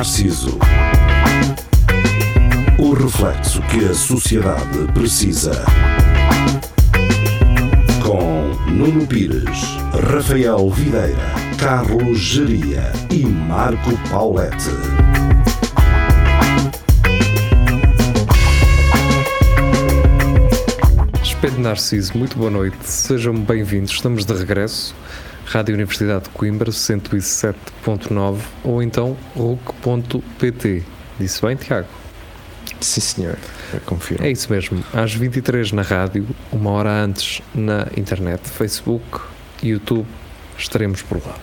Narciso. O reflexo que a sociedade precisa. Com Nuno Pires, Rafael Videira, Carlos Geria e Marco Paulette. Espelho Narciso, muito boa noite, sejam bem-vindos, estamos de regresso. Rádio Universidade de Coimbra 107.9 ou então RUC.pt. Disse bem, Tiago? Sim, senhor. Eu confio. É isso mesmo. Às 23 na rádio, uma hora antes na internet, Facebook, YouTube, estaremos por lá.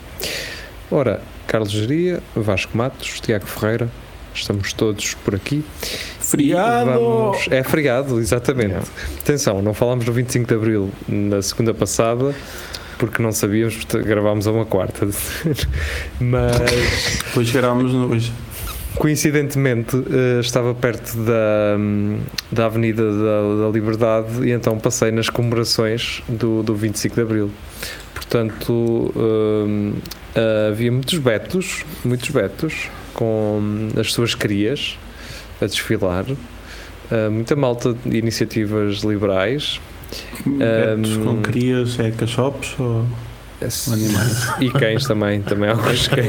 Ora, Carlos Geria, Vasco Matos, Tiago Ferreira, estamos todos por aqui. Feriado! Vamos... É feriado, exatamente. Yeah. Atenção, não falámos do 25 de Abril na segunda passada, porque não sabíamos, portanto, gravámos a uma quarta. Mas Depois chegámos hoje. coincidentemente eh, estava perto da, da Avenida da, da Liberdade e então passei nas comemorações do, do 25 de Abril. Portanto, hum, havia muitos betos, muitos betos, com as suas crias a desfilar. Uh, muita malta de iniciativas liberais Betos Um, com crias, é cachopos ou animais? e cães também, também alguns cães.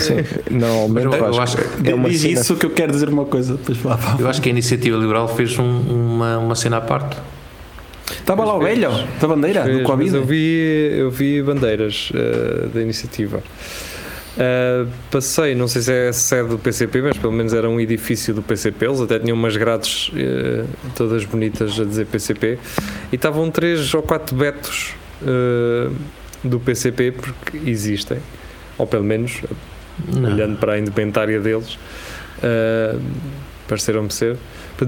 Sim, normalmente Mas eu- eu acho acho que é uma Diz cena- isso que eu quero dizer uma coisa. Depois lá. Eu acho que a Iniciativa Liberal fez um- uma, uma cena à parte. Estava lá o velho da bandeira, Fez, do Covid. eu vi, eu vi bandeiras uh, da iniciativa. Uh, passei, não sei se é a sede do PCP, mas pelo menos era um edifício do PCP. Eles até tinham umas grades uh, todas bonitas a dizer PCP. E estavam três ou quatro betos uh, do PCP, porque existem, ou pelo menos Não. olhando para a indumentária deles, pareceram-me ser.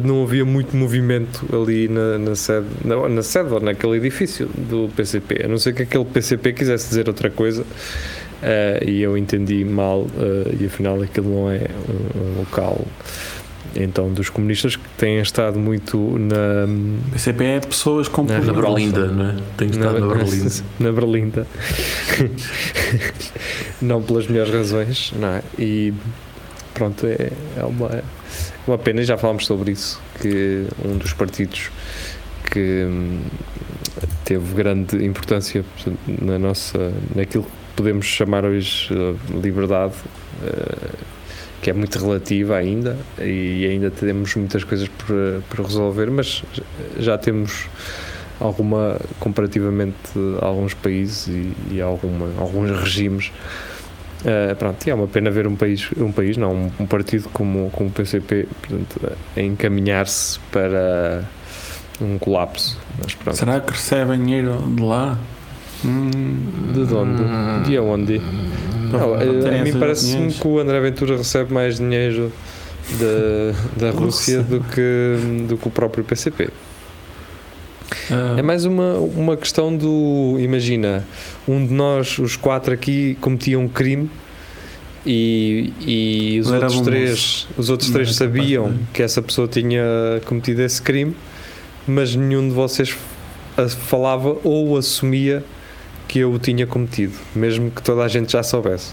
Não havia muito movimento ali na, na sede, na, na sede ou naquele edifício do PCP, a não ser que aquele PCP quisesse dizer outra coisa uh, e eu entendi mal uh, e afinal aquilo não é um, um local então dos comunistas que têm estado muito na, PCP é pessoas com Na Na. Berlinda, não é? Tem que estar na, Berlinda. na Berlinda. não pelas melhores razões, não é? E pronto, é, é uma, uma pena, e já falámos sobre isso, que um dos partidos que hum, teve grande importância na nossa, naquilo que podemos chamar hoje eh, liberdade, eh, que é muito relativa ainda, e ainda temos muitas coisas por, por resolver, mas já temos alguma comparativamente a alguns países e, e alguma, alguns regimes Uh, pronto, e é uma pena ver um país, um país não, um, um partido como, como o PCP portanto, encaminhar-se para um colapso. Mas. Será que recebem dinheiro de lá? Hum, De onde? De onde? para- Não, a mim parece-me que o André Ventura recebe mais dinheiro da, da Rússia do que, do que o próprio PCP. Ah, É mais uma, uma questão do. Imagina, um de nós, os quatro aqui, cometia um crime e, e os, outros três, os outros três sabiam que essa pessoa tinha cometido esse crime, mas nenhum de vocês falava ou assumia que eu o tinha cometido, mesmo que toda a gente já soubesse.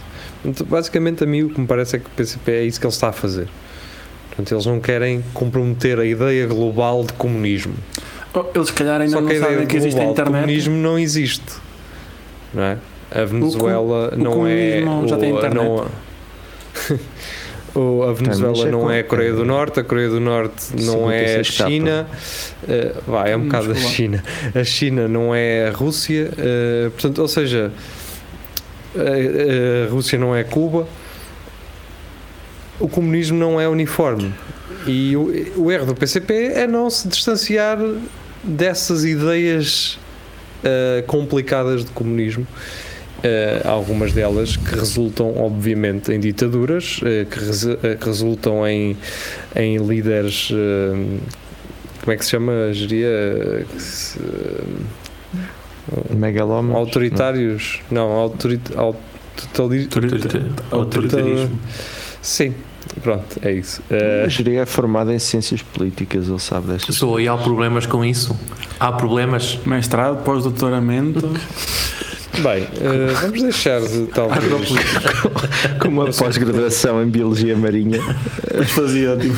Basicamente, a mim o que me parece é que o PCP é isso que ele está a fazer. Portanto, eles não querem comprometer a ideia global de comunismo. oh, eles, se calhar, ainda Só não que a ideia sabem que existe a internet. comunismo não existe. Não é? A Venezuela o não é. comunismo já tem o- internet. não- o- a Venezuela é não é a Coreia do Norte, a Coreia do Norte não é a 56 capa. China, eh, vai, é um bocado a. China. A China não é a Rússia, eh, portanto, ou seja, a, a Rússia não é Cuba, o comunismo não é uniforme. E o, o erro do PCP é não se distanciar dessas ideias eh, complicadas de comunismo. Eh, algumas delas que resultam, obviamente, em ditaduras, eh, que, rese- eh, que resultam em, em líderes. como é que se chama? Geria. Megalómanos. autoritários. Não, autorit, aut- totali- Autoritarismo. Sim, pronto, é isso. Eh, A Jeria é formada em ciências políticas, ele sabe destas Pessoa, e há problemas com isso? Há problemas? Mestrado, pós-doutoramento. Bem, eh, vamos deixar de talvez. Com uma pós-graduação em Biologia Marinha. Fazia tipo.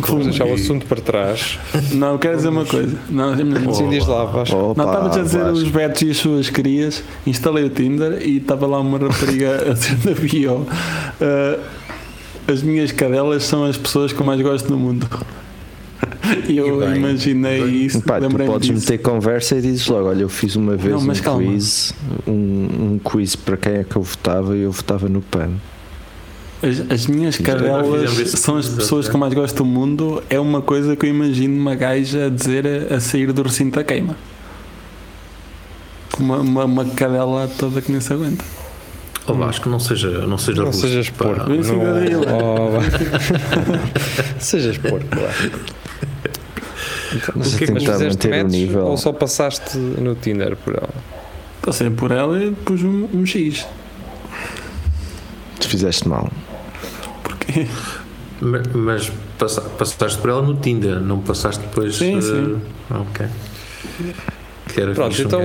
Vamos deixar o assunto para trás. Não, eu quero dizer uma coisa. Não, não, Sim, diz lá, Vasco. Opa, não estavas a dizer Vasco. os betos e as suas crias. Instalei o Tinder e estava lá uma rapariga a dizer na bio. ah, as minhas cadelas são as pessoas que eu mais gosto no mundo. Eu bem, imaginei bem. isso. Pá, tu podes disso. meter conversa e dizes logo: Olha, eu fiz uma vez Não, mas um calma. quiz, um, um quiz para quem é que eu votava e eu votava no PAN. As, as minhas cadelas são as pessoas que eu mais gosto do mundo. É uma coisa que eu imagino uma gaja a dizer a, a sair do recinto da queima. Com Uma, uma, uma cadela toda que nem se aguenta. Oh, Vasco, não seja, não seja Não russo, sejas pá. porco. Não, oh, sejas porco. Vá. Mas O que é que Fizeste manter o match nível. ou só passaste no Tinder por ela? Passei por ela e pus um, um X. Tu fizeste mal. Porque Ma- Mas passa- passaste por ela no Tinder, não passaste depois. Sim, eh, sim. Ok. Que era Pronto, fixe um então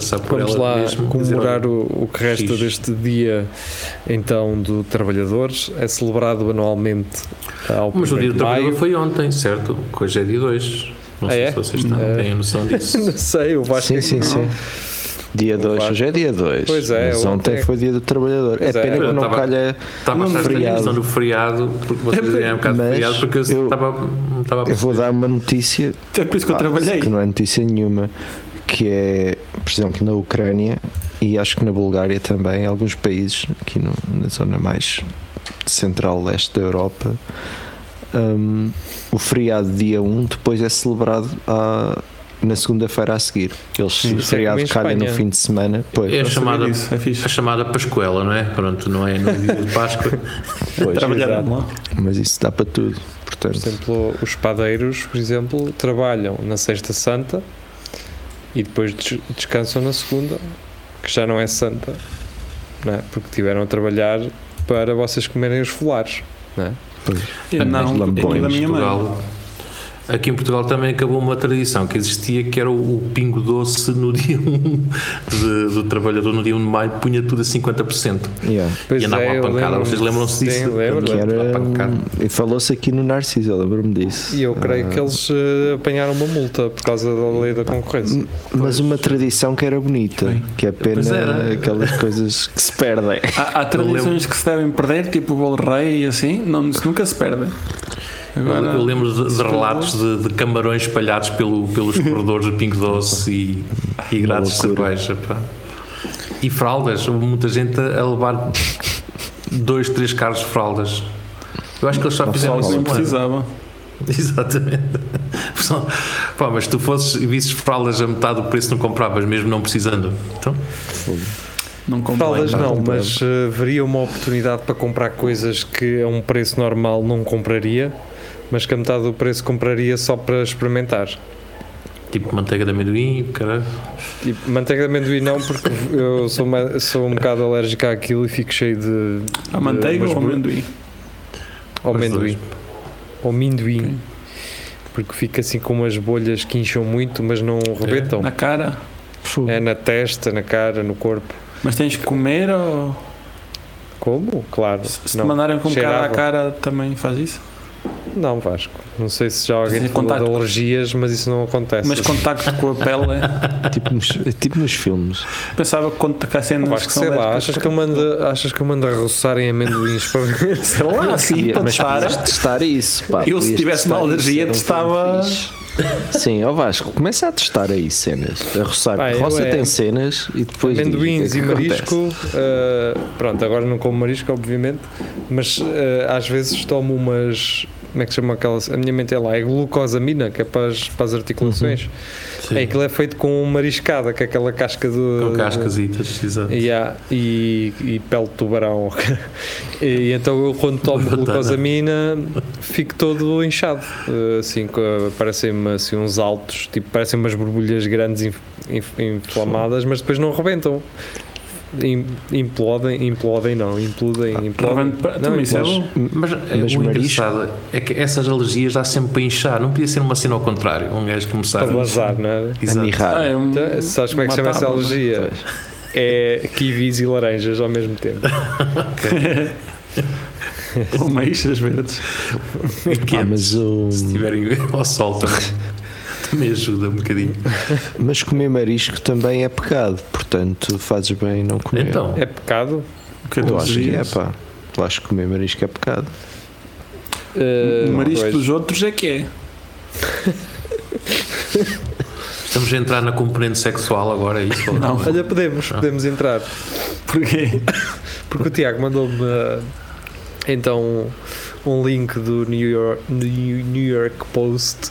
passar por Vamos ela lá mesmo. comemorar dizer, o, o que resta X. deste dia então do Trabalhadores. É celebrado anualmente ao Mas o dia 1º do trabalhador foi ontem, certo? Que hoje é dia 2. Não Ah, sei é? se vocês têm, Não. têm noção disso. Não sei, o Vasco Sim, sim, sim. Dia 2, Vasco. hoje é dia 2. Pois é, Mas ontem ontem é- foi dia do trabalhador. Pois é é. pena que Eu não tava- calha. Estava a feriado. do feriado, porque vocês dizem um bocado de Mas feriado, porque eu eu- estava, a Eu vou dar uma notícia é por isso que eu pá, trabalhei. que não é notícia nenhuma, que é, por exemplo, na Ucrânia e acho que na Bulgária também, alguns países aqui no- na zona mais central-leste da Europa, hum, o feriado dia 1 depois é celebrado à- na segunda-feira a seguir. Eles, Sim, o é feriado calha no fim de semana. Pois, É a chamada, é a chamada Pascoela, não é? Pronto, não é no dia de Páscoa. pois, mas isso dá para tudo. Por Portanto, exemplo, os padeiros, por exemplo, trabalham na Sexta Santa e depois des- descansam na segunda, que já não é Santa, não é? porque tiveram a trabalhar para vocês comerem os folares. Não é? Não, Mas aqui lambões, da minha mãe. Aqui em Portugal também acabou uma tradição que existia que era o, o pingo doce no dia 1 de- do trabalhador, no dia 1 de maio, punha tudo a 50%. yeah. Pois e andava é, à pancada. Vocês lembram-se disso? Sim, lembro. e falou-se aqui no Narciso, eu lembro-me disso. E eu creio Ah, que eles eh, apanharam uma multa por causa da lei da concorrência. Mas uma tradição que era bonita, Sim. que é pena Pois era. aquelas coisas que se perdem. Há, há tradições que se devem perder, tipo o bolo rei e assim, não, nunca se perde. Agora, eu lembro de, de relatos de, de camarões espalhados pelo, pelos corredores do Pingo Doce e, e grades de cerveja. pá. E fraldas, houve muita gente a a levar dois, três carros de fraldas. Eu acho que eles só Não fizeram isso ano. precisava. Exatamente. Pá, mas tu fosses e visses fraldas a metade do preço, não compravas, mesmo não precisando. Então, Não. Fraldas não, não, não mas eh, haveria uma oportunidade para comprar coisas que a um preço normal não compraria, mas que a metade do preço compraria só para experimentar. tipo manteiga de amendoim, caralho. Tipo, manteiga de amendoim não, porque eu sou, ma- sou um bocado alérgico àquilo e fico cheio de. A manteiga ou amendoim? Ao Os amendoim. Ao amendoim. Porque fica assim com umas bolhas que incham muito, mas não rebentam. Na cara? É na testa, na cara, no corpo. Mas tens que comer ou Como? Claro. se te não. mandarem com cara a cara também faz isso? Não, Vasco. Não sei se já alguém Sim, te falou de alergias, mas isso não acontece. Mas contacto com a pele é. tipo, nos, tipo nos filmes. Pensava que quando tocasse cenas Vasco, sei lá, achas que, eu mando, achas que eu mando a roçar em amendoins para ver? Sei lá, assim, para testar. testar isso. Pá, Eu, se tivesse uma alergia, testava- um. Sim, ó Vasco, começa a testar aí cenas. A roçar. Eu Roça é- tem cenas e depois. é Amendoins e marisco, uh, pronto, agora não como marisco, obviamente, mas uh, às vezes tomo umas. Como é que se chama aquelas? A minha mente é lá, é glucosamina, que é para as, para as articulações. Sim, É aquilo é feito com mariscada, que é aquela casca do. com cascasitas, exato. E, há- e, e pele de tubarão. e, então eu quando tomo glucosamina fico todo inchado. Uh, Assim, parecem-me assim, uns altos, tipo, parecem umas borbulhas grandes inf- inf- inflamadas, mas depois não rebentam. Im- implodem, implodem não, implodem, implodem. Provando pa- Não, é implodem. Mas, é, Mas o marisco- engraçado é que essas alergias dá sempre para inchar. Não podia ser uma cena ao contrário. Um gajo começar Para bazar, não é? A Exato. Ah, é um- Então, sabes como é que se chama essa alergia? É kiwis e laranjas ao mesmo tempo. Ou meixas verdes. Que Ah, mas, o, Se estiverem ao sol também, também ajuda um bocadinho. mas comer marisco também é pecado, portanto fazes bem em não comer. Então, É pecado? Que é eu acho que é pá. Eu acho que comer marisco é pecado. Uh, O marisco pois. dos outros é que é. estamos a entrar na componente sexual agora, é isso? ou Não. Olha, podemos, Ah. podemos entrar. Porquê? Porque o Tiago mandou-me uh, então um link do New York, New York Post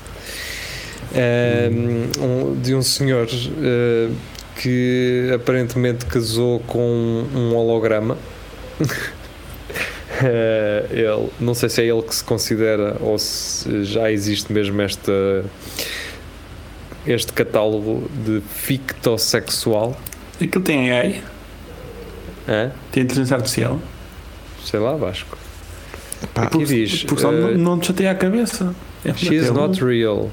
um, um- de um senhor uh, que aparentemente casou com um holograma. Uh, ele, não sei se é ele que se considera ou se já existe mesmo esta, este catálogo de fictossexual. Aquilo tem AI, Hã? tem inteligência artificial. Sei lá, Vasco. Pá, Aqui diz: Porque só uh, não, não te chateia a cabeça. É She is not real,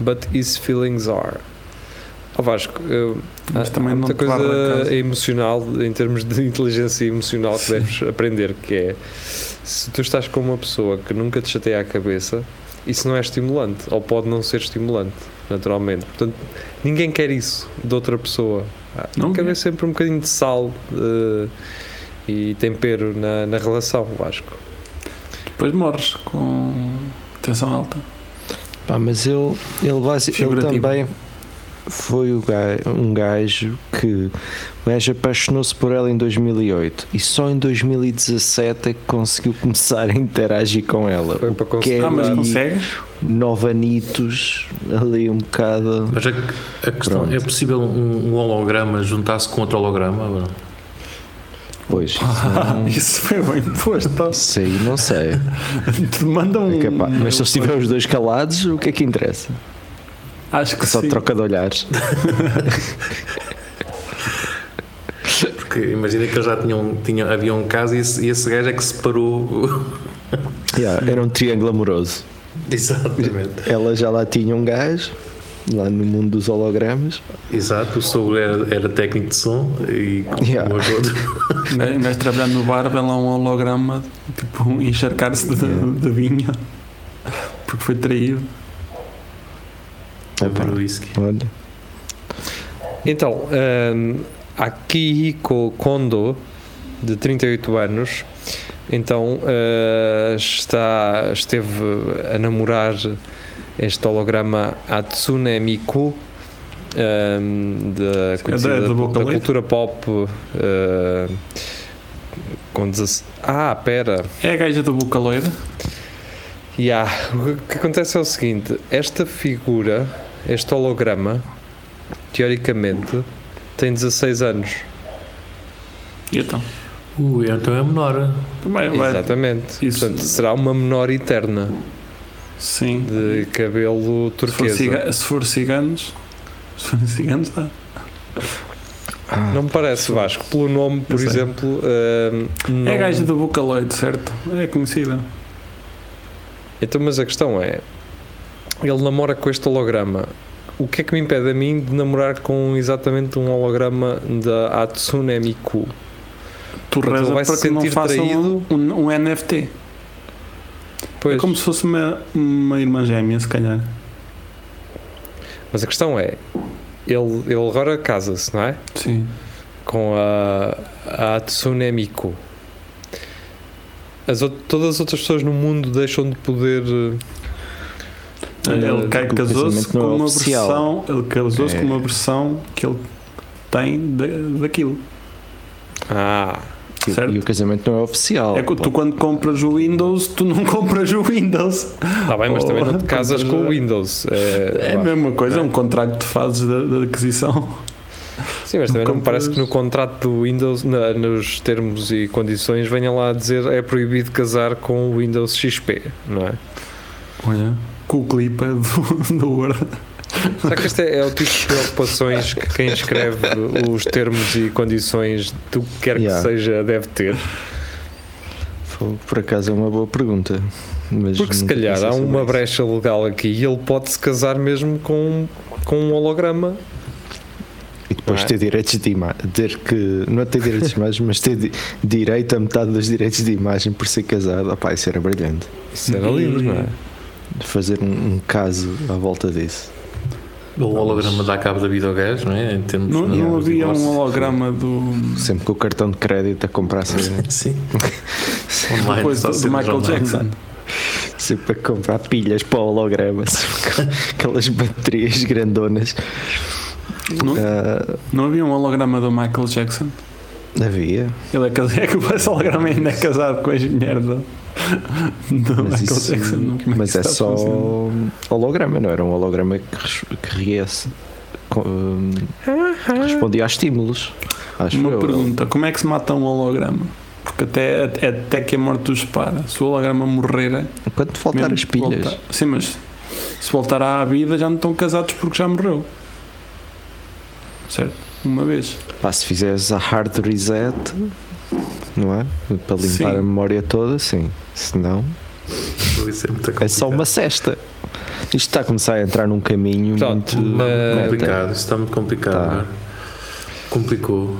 but his feelings are. Ó Vasco, eu- Mas também há não muita a coisa emocional em termos de inteligência emocional que Sim. deves aprender, que é se tu estás com uma pessoa que nunca te chateia a cabeça, isso não é estimulante, ou pode não ser estimulante, naturalmente. Portanto, ninguém quer isso de outra pessoa. Não quer. haver sempre um bocadinho de sal eh, e tempero na, na relação, Vasco. Depois morres com tensão alta. Pá, mas ele, ele, basi- ele também foi um gajo que o gajo apaixonou-se por ela em 2008 e só em 2017 é que conseguiu começar a interagir com ela. Foi para que conseguir. é Ah, mas ali consegues? nove anitos ali um bocado. Mas a, a questão Pronto. é possível um, um holograma juntar-se com outro holograma? Pois, Ah, isso, isso foi bem posto. não, isso aí não sei. Te mandam É um. capaz. Mas se eles estiverem os dois calados, o que é que interessa? Acho que Só sim. troca de olhares. Porque imagina que eles já tinham, tinham havia um caso e esse, e esse gajo é que separou. Yeah, era um triângulo amoroso. Exatamente. Ela já lá tinha um gajo, lá no mundo dos hologramas. Exato, o sogro era, era técnico de som e Yeah. Em vez de trabalhar no bar, vem lá um holograma, tipo, encharcar-se de, Yeah. de vinho. Porque foi traído. Beber whisky. olha. Então, hum, Akihiko Kondo, de 38 anos, então uh, está, esteve a namorar este holograma Hatsune Miku, hum, da, conhecida da Boca da Leite? cultura pop. uh, com 16 ah, pera. É a gaja do Bucaloide. Yeah. O que acontece é o seguinte: esta figura, este holograma, teoricamente, tem 16 anos. E então? Ui, então é menor. Vai. Exatamente. Isso- Portanto, será uma menor eterna Sim. de cabelo Se for, turquesa. ciga- se for ciganos. Se for ciganos, dá. Não me parece Vasco, pelo nome, por exemplo. hum, não- É a gaja do Bucaloide, certo? É conhecida. Então, mas a questão é: ele namora com este holograma. O que é que me impede a mim de namorar com exatamente um holograma da Hatsune Miku? Tu Portanto, reza ele vai se para que não sentir façam traído. um, um NFT. Pois, É como se fosse uma, uma irmã gêmea, se calhar. mas a questão é: ele, ele agora casa-se, não é? Sim. com a, a Hatsune Miku. As, todas as outras pessoas no mundo deixam de poder. Eh, ele casou-se não com é uma oficial. versão. Ele casou-se É. com uma versão que ele tem da- daquilo. Ah, E- Certo. E o casamento não é oficial. É que tu quando compras o Windows, tu não compras o Windows. está bem, mas também não te casas com o Windows. É É, a mesma coisa, é um contrato que tu fazes da, da aquisição. Sim, mas também não me parece que no contrato do Windows, na- nos termos e condições, venha lá a dizer é proibido casar com o Windows XP, não é? Olha, com o clipe do, do Word. Será que este é, é o tipo de preocupações que quem escreve os termos e condições do que quer Yeah. que seja deve ter? Por acaso é uma boa pergunta. Mas Porque se calhar há uma isso. brecha legal aqui e ele pode se casar mesmo com, com um holograma. E depois é? ter direitos de imagem. Ter que. Não é ter direitos de imagem, mas ter di- direito a metade dos direitos de imagem por ser casado. Opá, isso era brilhante. Isso era lindo, não é? Fazer um, um caso à volta disso. O holograma dá cabo da vida ao gajo, não é? Em termos Não, não havia um holograma do. Sempre com o cartão de crédito a comprar Sim. Online, Depois do, do Michael online. Jackson. sempre a comprar pilhas para hologramas. Aquelas baterias grandonas. Não, Ah, não havia um holograma do Michael Jackson. havia. Ele é casado. É que esse holograma ainda é casado com a ex-mulher do, Mas, isso-. Como que mas é só holograma, não era um holograma que, hum, respondia a estímulos. Uma eu. pergunta: como é que se mata um holograma? Porque até, até, até que a morte os separa. Se o holograma morrer. Quando faltar as pilhas. voltar- Sim, mas se voltar à vida já não estão casados porque já morreu. Certo? Uma vez. Pá, se fizeres a hard reset, não é? Para limpar Sim. a memória toda, sim. Se não, Isso é, é só uma cesta. Isto está a começar a entrar num caminho Portanto, muito. mas- meta. complicado, isso está muito complicado. Tá. não é? Complicou.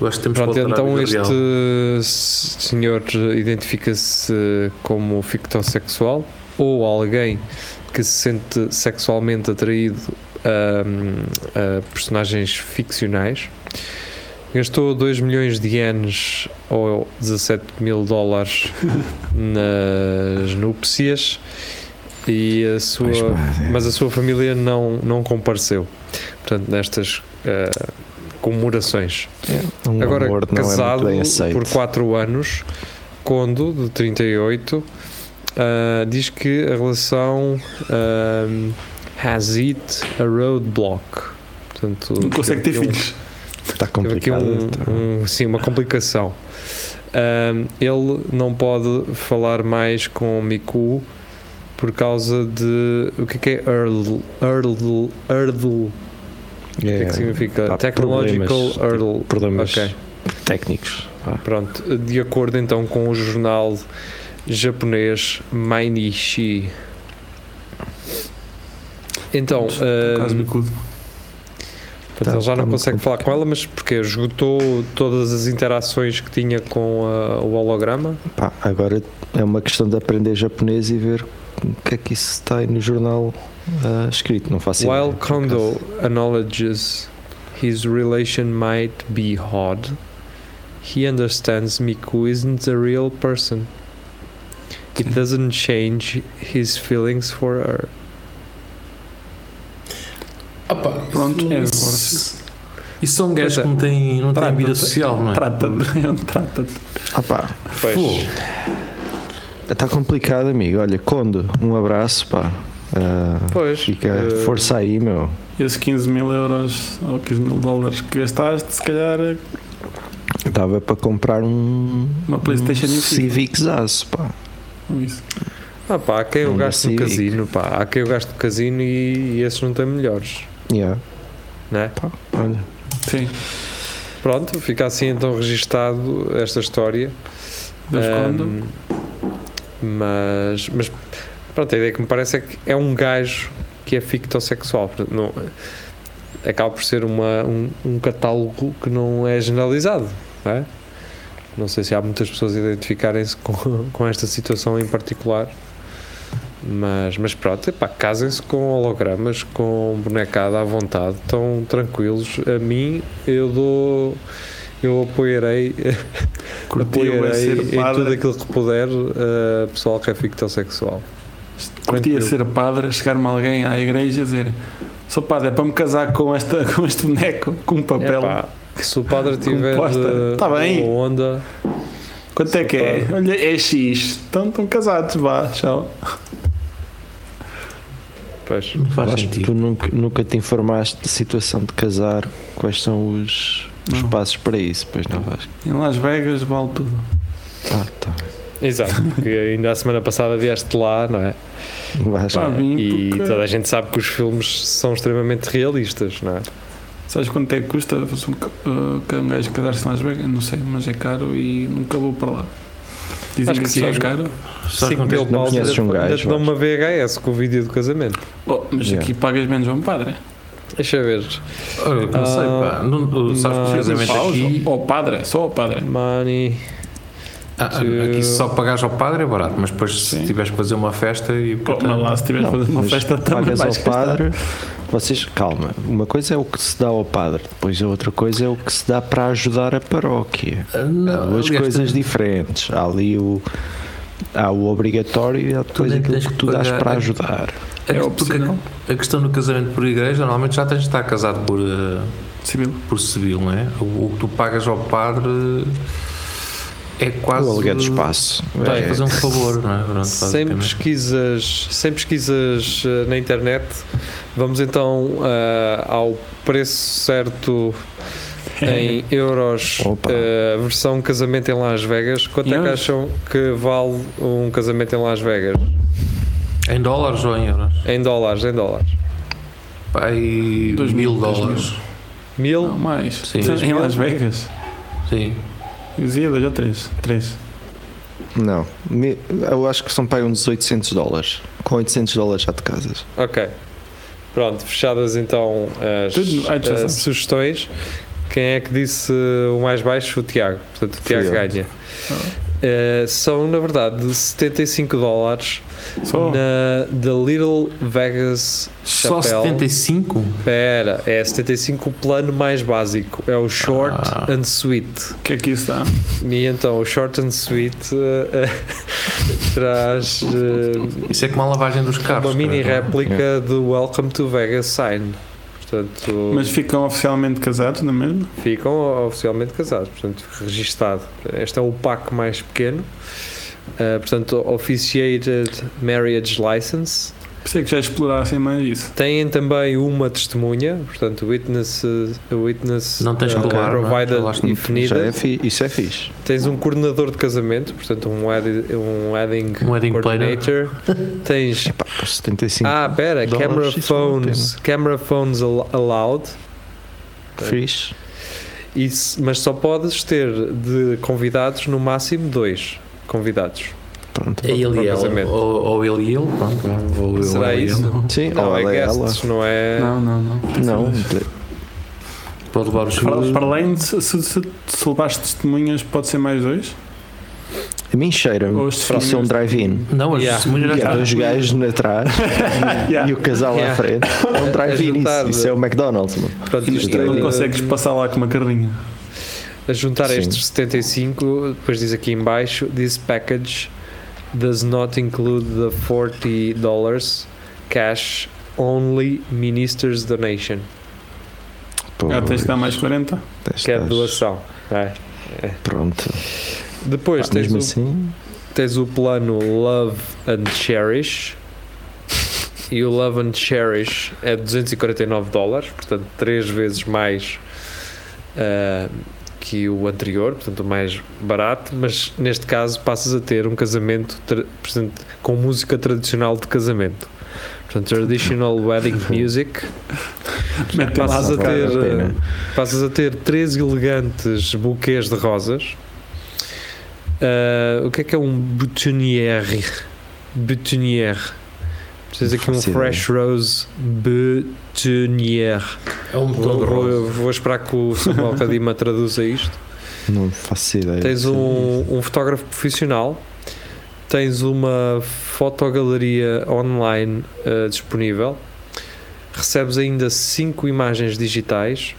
Eu acho que temos Pronto, então este real. senhor identifica-se como fictossexual ou alguém que se sente sexualmente atraído a, a personagens ficcionais. Gastou 2 milhões de ienes ou 17 mil dólares nas núpcias e a sua, Pois, é. mas a sua família não, não compareceu. Portanto, nestas eh, comemorações. Um Agora, é casado aceito. por 4 anos, Condo, de 38, ah, diz que a relação ah, has it a roadblock. Portanto, Não consegue ter um- filhos. Está Teve aqui complicado. um, tá. um- sim, uma complicação. Ah, ele não pode falar mais com Miku por causa de. O que é que é hurdle? Hurdle. Hurdle. O que é que significa? pá, Technological problemas, hurdle. Problemas Ok. técnicos. Pá. Pronto, de acordo então com o jornal japonês Mainichi. Então, Caso ah, bicudo. Portanto, Tá- ele já tá não muito consegue falar com ela, mas porque esgotou todas as interações que tinha com ah, o holograma. Pá, agora é uma questão de aprender japonês e ver o que é que isso está aí no jornal ah, escrito. Não faço While ideia, acaso. Kondo acknowledges his relation might be odd, he understands Miku isn't a real person. It doesn't change his feelings for her. Opa, Pronto, é isso, isso são gajos que não têm, não têm vida social, não é? Trata-te. Trata-te. Ah, Pois. Pô, está complicado, amigo. Olha, Kondo, um abraço, pá. Ah, Pois. fica eh, força aí, meu. Esses 15 mil euros ou 15 mil dólares que gastaste, se calhar é Dava para comprar um, uma PlayStation um. Civic Zaço, pá. Isso. Ah pá, há quem eu gasto no casino, pá. Há quem eu gasto no casino e, e esses não têm melhores, Yeah, né? pá, olha. Sim. Pronto, fica assim então registado esta história. Quando? Ahm, mas, mas pronto, a ideia que me parece é que é um gajo que é fictossexual. Não, acaba por ser uma, um, um catálogo que não é generalizado. Não, é? não sei se há muitas pessoas a identificarem-se com, com esta situação em particular. Mas, mas pronto, epá, casem-se com hologramas, com bonecada à vontade, estão tranquilos. A mim, eu dou. Eu apoiarei apoiarei em tudo aquilo que puder uh, pessoal que é fictossexual. Curtia tranquilo. ser padre, chegar-me alguém à igreja e dizer Sou padre, é para me casar com, esta, com este boneco, com um papel. Epá, se o padre tiver uh, Tá bem. uma onda, Quanto é que é? Olha, é X. Então estão casados, vá, tchau. Pois, não faz Acho que sentido. tu nunca, nunca te informaste da situação de casar, quais são os, os passos para isso, pois não vais. Em Las Vegas vale tudo. Ah, tá. Exato, porque ainda a semana passada vieste lá, não é? Vim E porque- toda a gente sabe que os filmes são extremamente realistas, não é? Sabes quanto é que custa fazer um, uh, um gajo casar-se em Las Vegas? Não sei, mas é caro e nunca vou para lá. Dizem Acho que, que é sim. caro. Só 5 mil acontece- não paus conheces um ainda gajo, te dão uma VHS com o vídeo do casamento. Oh, mas Yeah. aqui pagas menos a um padre. Deixa ver. Olha, não sei, pá. Não, não- sabes mas- precisamente aqui. Ou padre, só o padre. Money. Ah, aqui se só pagares ao padre é barato, mas depois se Sim. tiveres que fazer uma festa e Oh, mas lá se tiveres Não, fazer uma festa também pagas ao padre. Vocês, calma, uma coisa é o que se dá ao padre, depois a outra coisa é o que se dá para ajudar a paróquia. Ah, Há não, duas aliás, coisas tens- diferentes. Há ali o, há o obrigatório e há depois aquilo que tu dás para ajudar. a- É porque opcional. a, a questão do casamento por igreja, normalmente já tens de estar casado por, eh, Civil. por civil, não é? O, o que tu pagas ao padre é quase. o aluguer de espaço. Vai É- fazer um favor, não é? Pronto, Sem pesquisas, sem pesquisas eh, na internet, vamos então eh, ao preço certo em euros, Opa. eh, versão casamento em Las Vegas. Quanto é que acham que vale um casamento em Las Vegas? Em dólares ou em euros? Em dólares, em dólares. Pai, Dois mil mil, dois dólares. Mil? Não, mais. Sim. Em Las Vegas. Sim. Dois ou três. Três. Não, me- eu acho que são para aí uns 800 dólares. Com 800 dólares já te casas. Ok. Pronto, fechadas então as, Tudo- ah, já as sabes. sugestões. Quem é que disse o mais baixo? O Tiago. Portanto, o Fui Tiago eu. ganha. Eh, são, na verdade, 75 dólares Só. na The Little Vegas Só Chapel. 75? Espera, é 75 o plano mais básico. É o Short Ah. and Sweet. O que é que isso dá? E então o Short and Sweet eh, traz eh, Isso é como a lavagem dos carros. uma mini cara. réplica do Welcome to Vegas sign. Portanto, Mas ficam oficialmente casados, não é mesmo? ficam oficialmente casados, portanto, registado. Este é o pack mais pequeno. Uh, portanto, Officiated Marriage License. Pensei que já explorassem mais isso. Têm também uma testemunha, portanto, Witness, witness Não tens que uh, levar, não é? provided Falaste-me if Já needed. é fi- isso é fixe. Tens um coordenador de casamento, portanto, um, wedding, um wedding, Um wedding planner. coordinator. Tens Epá, por 75 Ah, pera, dólares, camera phones, camera phones al- allowed, fixe. Isso, mas só podes ter de convidados no máximo dois convidados. Pronto. É ele e ela. Ou, ou ele e ele. Pronto, ou eu Será ou ele. isso? Sim, Não, ou é ela é ela. guests, não é? Não, não, não. Não, Pode levar os Para, filhos. para além de se, se, se, se levares testemunhas, pode ser mais dois? a mim cheira-me. Isso é um drive-in. Não, as Yeah. testemunhas E estão. dois gajos atrás Yeah. e o casal Yeah. à frente. É um drive-in. juntar Isso, isso é o McDonald's, mano. Portanto, E isto, não eh, consegues passar lá com uma carrinha. a juntar Sim. estes 75, depois diz aqui em baixo, this package does not include the 40 dollars cash only minister's donation, Pô, Ah, tens que dar mais 40? tens- que é de doação. É. Pronto. Depois Ah, tens mesmo o, assim, tens o plano Love and Cherish e o Love and Cherish é 249 dólares, portanto três vezes mais ah, que o anterior, portanto o mais barato, mas neste caso passas a ter um casamento portanto, com música tradicional de casamento. Portanto, traditional wedding music. Passas a ter, passas a ter três elegantes buquês de rosas. Ah, o que é que é um boutonnière? Boutonnière. Precisas aqui um fresh rose boutonnière. É um Vou, vou, rosa. vou esperar que o Samuel Cadima traduza isto. Não faço ideia. Tens um, um fotógrafo profissional, tens uma fotogaleria online eh, disponível, recebes ainda 5 imagens digitais,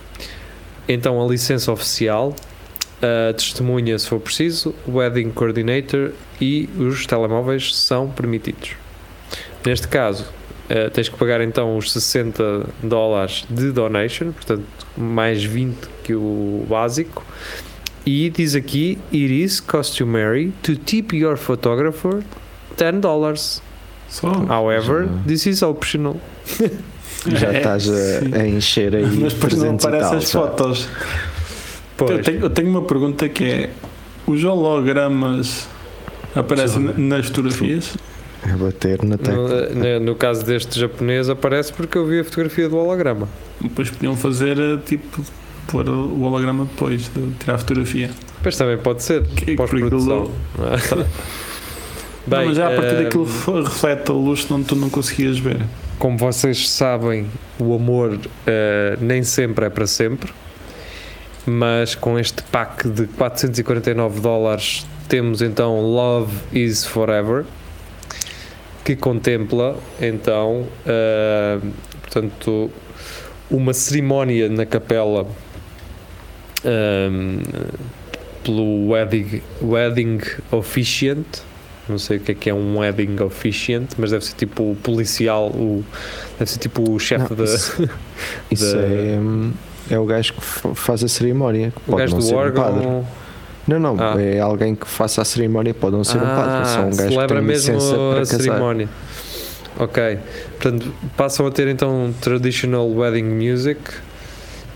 então a licença oficial, a testemunha se for preciso, o wedding coordinator e os telemóveis são permitidos. Neste caso, eh, tens que pagar então os 60 dólares de donation, portanto mais 20 que o básico. E diz aqui, it is customary to tip your photographer 10 dollars. Só? However, Já. this is optional. Já É, estás a, a encher aí Mas depois não 300 aparecem as fotos. Eu tenho, eu tenho uma pergunta que é: os hologramas Aparece Sim. n- nas fotografias. É bater na No, tecla. no- no caso deste japonês aparece porque eu vi a fotografia do holograma. Depois podiam fazer eh, tipo pôr o holograma depois de tirar a fotografia. Mas também pode ser, Que- pós-produção. é? Não, mas já a partir eh, daquilo reflete a luz onde tu não conseguias ver. Como vocês sabem, o amor eh, nem sempre é para sempre, mas com este pack de 449 dólares temos então Love is Forever, que contempla então, eh, portanto, uma cerimónia na capela ehm, pelo wedding, wedding officiant. Não sei o que é que é um wedding officiant, mas deve ser tipo o policial, o, deve ser tipo o chefe da. Isso, isso da- é, hum, é o gajo que fa- faz a cerimónia. que O gajo do ser um órgão. Não, não, Ah. é alguém que faça a cerimónia, pode não ser um padre, é só um gajo que celebra tem mesmo licença para a casar. cerimónia. Ok. Portanto, passam a ter então traditional wedding music,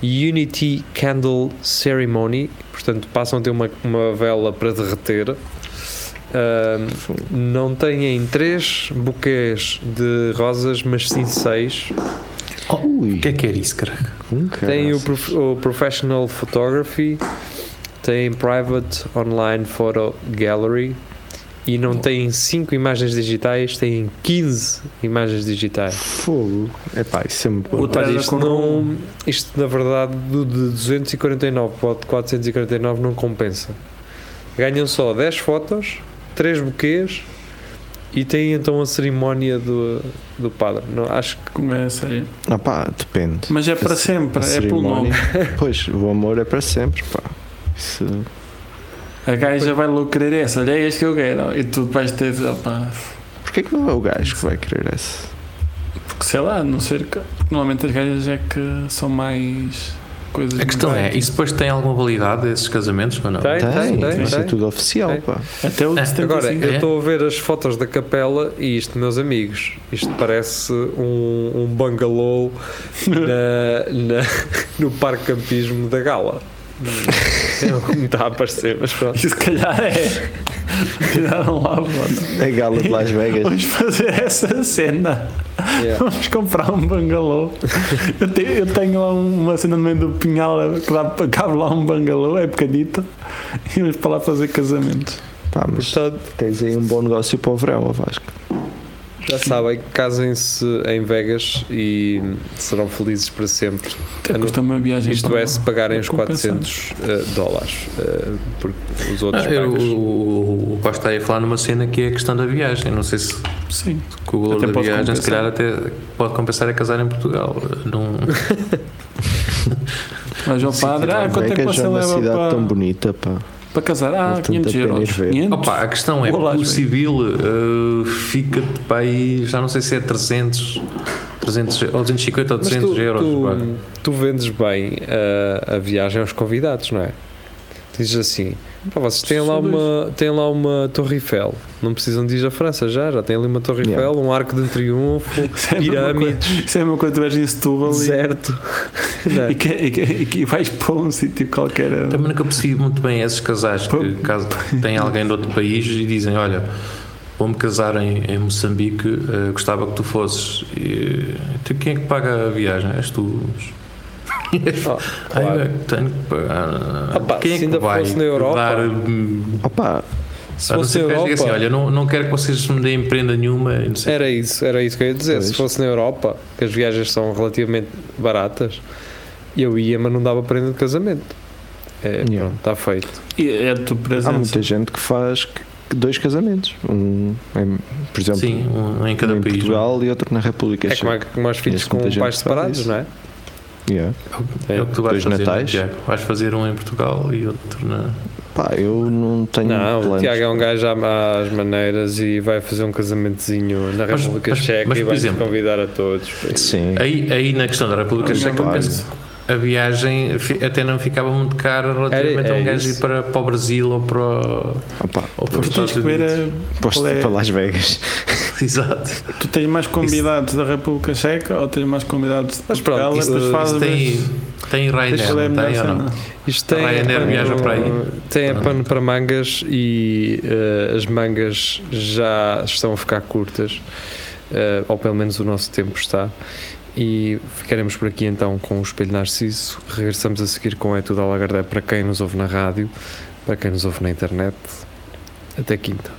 Unity Candle Ceremony, portanto, passam a ter uma, uma vela para derreter. Ahm, não têm três buquês de rosas, mas sim seis. Ui, O que é que era isso, cara? hum, Tem o, prof- o Professional Photography, tem Private Online Photo Gallery e não tem 5 imagens digitais, tem 15 imagens digitais. Fogo. Epá, isso é muito bom. Olha, isto, não, isto na verdade do de 249 para o de 449 não compensa. Ganham só 10 fotos, 3 buquês e têm então a cerimónia do, do padre. Não, acho que Começa aí. Ah pá, depende. Mas é para A- sempre, a é pelo nome. cerimónia- Pois, o amor é para sempre, pá. Isso, A gaja vai logo querer essa, olha é este que eu quero. E tu vais ter, opá, porquê que não é o gajo que vai querer esse? porque sei lá, a não ser que. Normalmente as gajas é que são mais coisas. A questão é, isso depois tem alguma validade, esses casamentos ou não? Tem, Tem, tem, isso é tem. tudo oficial, Tem. pá. Até o É, 75. Agora, eu É? estou a ver as fotos da capela e isto, meus amigos, isto parece um, um bungalow na, na- no parque campismo da Gala. É o que me está a parecer, mas pronto. E se calhar é. Tiraram lá, mano. A gala de Las Vegas. Vamos fazer essa cena. Yeah. Vamos comprar um bangalô. Eu tenho, eu tenho lá uma cena no meio do pinhal que dá, cabe lá um bangalô, é pequenito. E vamos para lá fazer casamentos. Pá, mas Portanto, tens aí um bom negócio para o verão, Vasco. Já sabem, casem-se em Vegas e serão felizes para sempre. Até custa uma viagem Isto para é se pagarem os compensar. 400 eh, dólares, eh, porque os outros Ah, eu- o, o, Costa está aí a falar numa cena que é a questão da viagem. Não sei se Sim. com o valor da pode viagem, se compensar. calhar até pode compensar a casar em Portugal. Não, Mas ao padre, ah, quanto é que você é uma leva cidade para, tão bonita, pá. Para casar? Ah, Vale tanto 500 a pena euros. ir ver. 500? Opa, a questão é, Vou lá, o civil uh, fica para aí, já não sei se é 300, 300 ou 250 ou Mas 300 tu, euros. tu, tu vendes bem a, a viagem aos convidados, não é? Dizes assim, pá, vocês têm lá, uma, têm lá uma Torre Eiffel, não precisam de ir à França já, já têm ali uma Torre Yeah. Eiffel, um arco de triunfo, Isso é pirâmides, Isso é a mesma coisa que tu vais em Setúbal e, deserto. E, que, e, que, e que vais para um sítio qualquer. Também nunca percebi muito bem esses casais que, caso tem alguém de outro país e dizem: Olha, vou-me casar em, em Moçambique, eh, gostava que tu fosses. E, tu, quem é que paga a viagem? És tu. Oh, Ai, claro. é que tenho que pagar. Pá, quem é se que ainda vai fosse na Europa- dar, hum, Opa, Se não fosse na Europa, assim, olha, não, não quero que vocês me deem prenda nenhuma. Não sei. era isso, era isso que eu ia dizer. Se Pois. fosse na Europa, que as viagens são relativamente baratas, eu ia, mas não dava prenda de casamento. É, Yeah. pronto, está feito. E é há muita gente que faz que- dois casamentos. Um, em, por exemplo, Sim, um em cada um em país. Portugal e outro na República É como, é, Checa. como os filhos com pais separados, não é? Yeah. É o que tu vais Dois fazer, natais. Tiago. Vais fazer um em Portugal e outro na. Pá, eu não tenho Não, o planos. Tiago é um gajo às maneiras e vai fazer um casamentozinho na Mas- República mas- Checa mas, e por vai exemplo, convidar a todos. Sim. Aí, aí na questão da República Ah, Checa, eu claro. penso, a viagem até não ficava muito cara relativamente Era- a um é gajo ir isso. para, para o Brasil ou para, Opa, ou para os Estados Unidos. a- posto é? para Las Vegas. Exato. Tu tens mais convidados da República Checa ou tens mais convidados de Mas pronto, Portugal? isso- fazes Isso tem, tem Ryanair, a melhor tem ou não? Isto tem, Ryanair pano- viaja para aí. tem é Pronto. pano para mangas e eh, as mangas já estão a ficar curtas, eh, ou pelo menos o nosso tempo está. E ficaremos por aqui então com o Espelho Narciso. Regressamos a seguir com É Tudo ao Lagardé para quem nos ouve na rádio, para quem nos ouve na internet. Até quinta.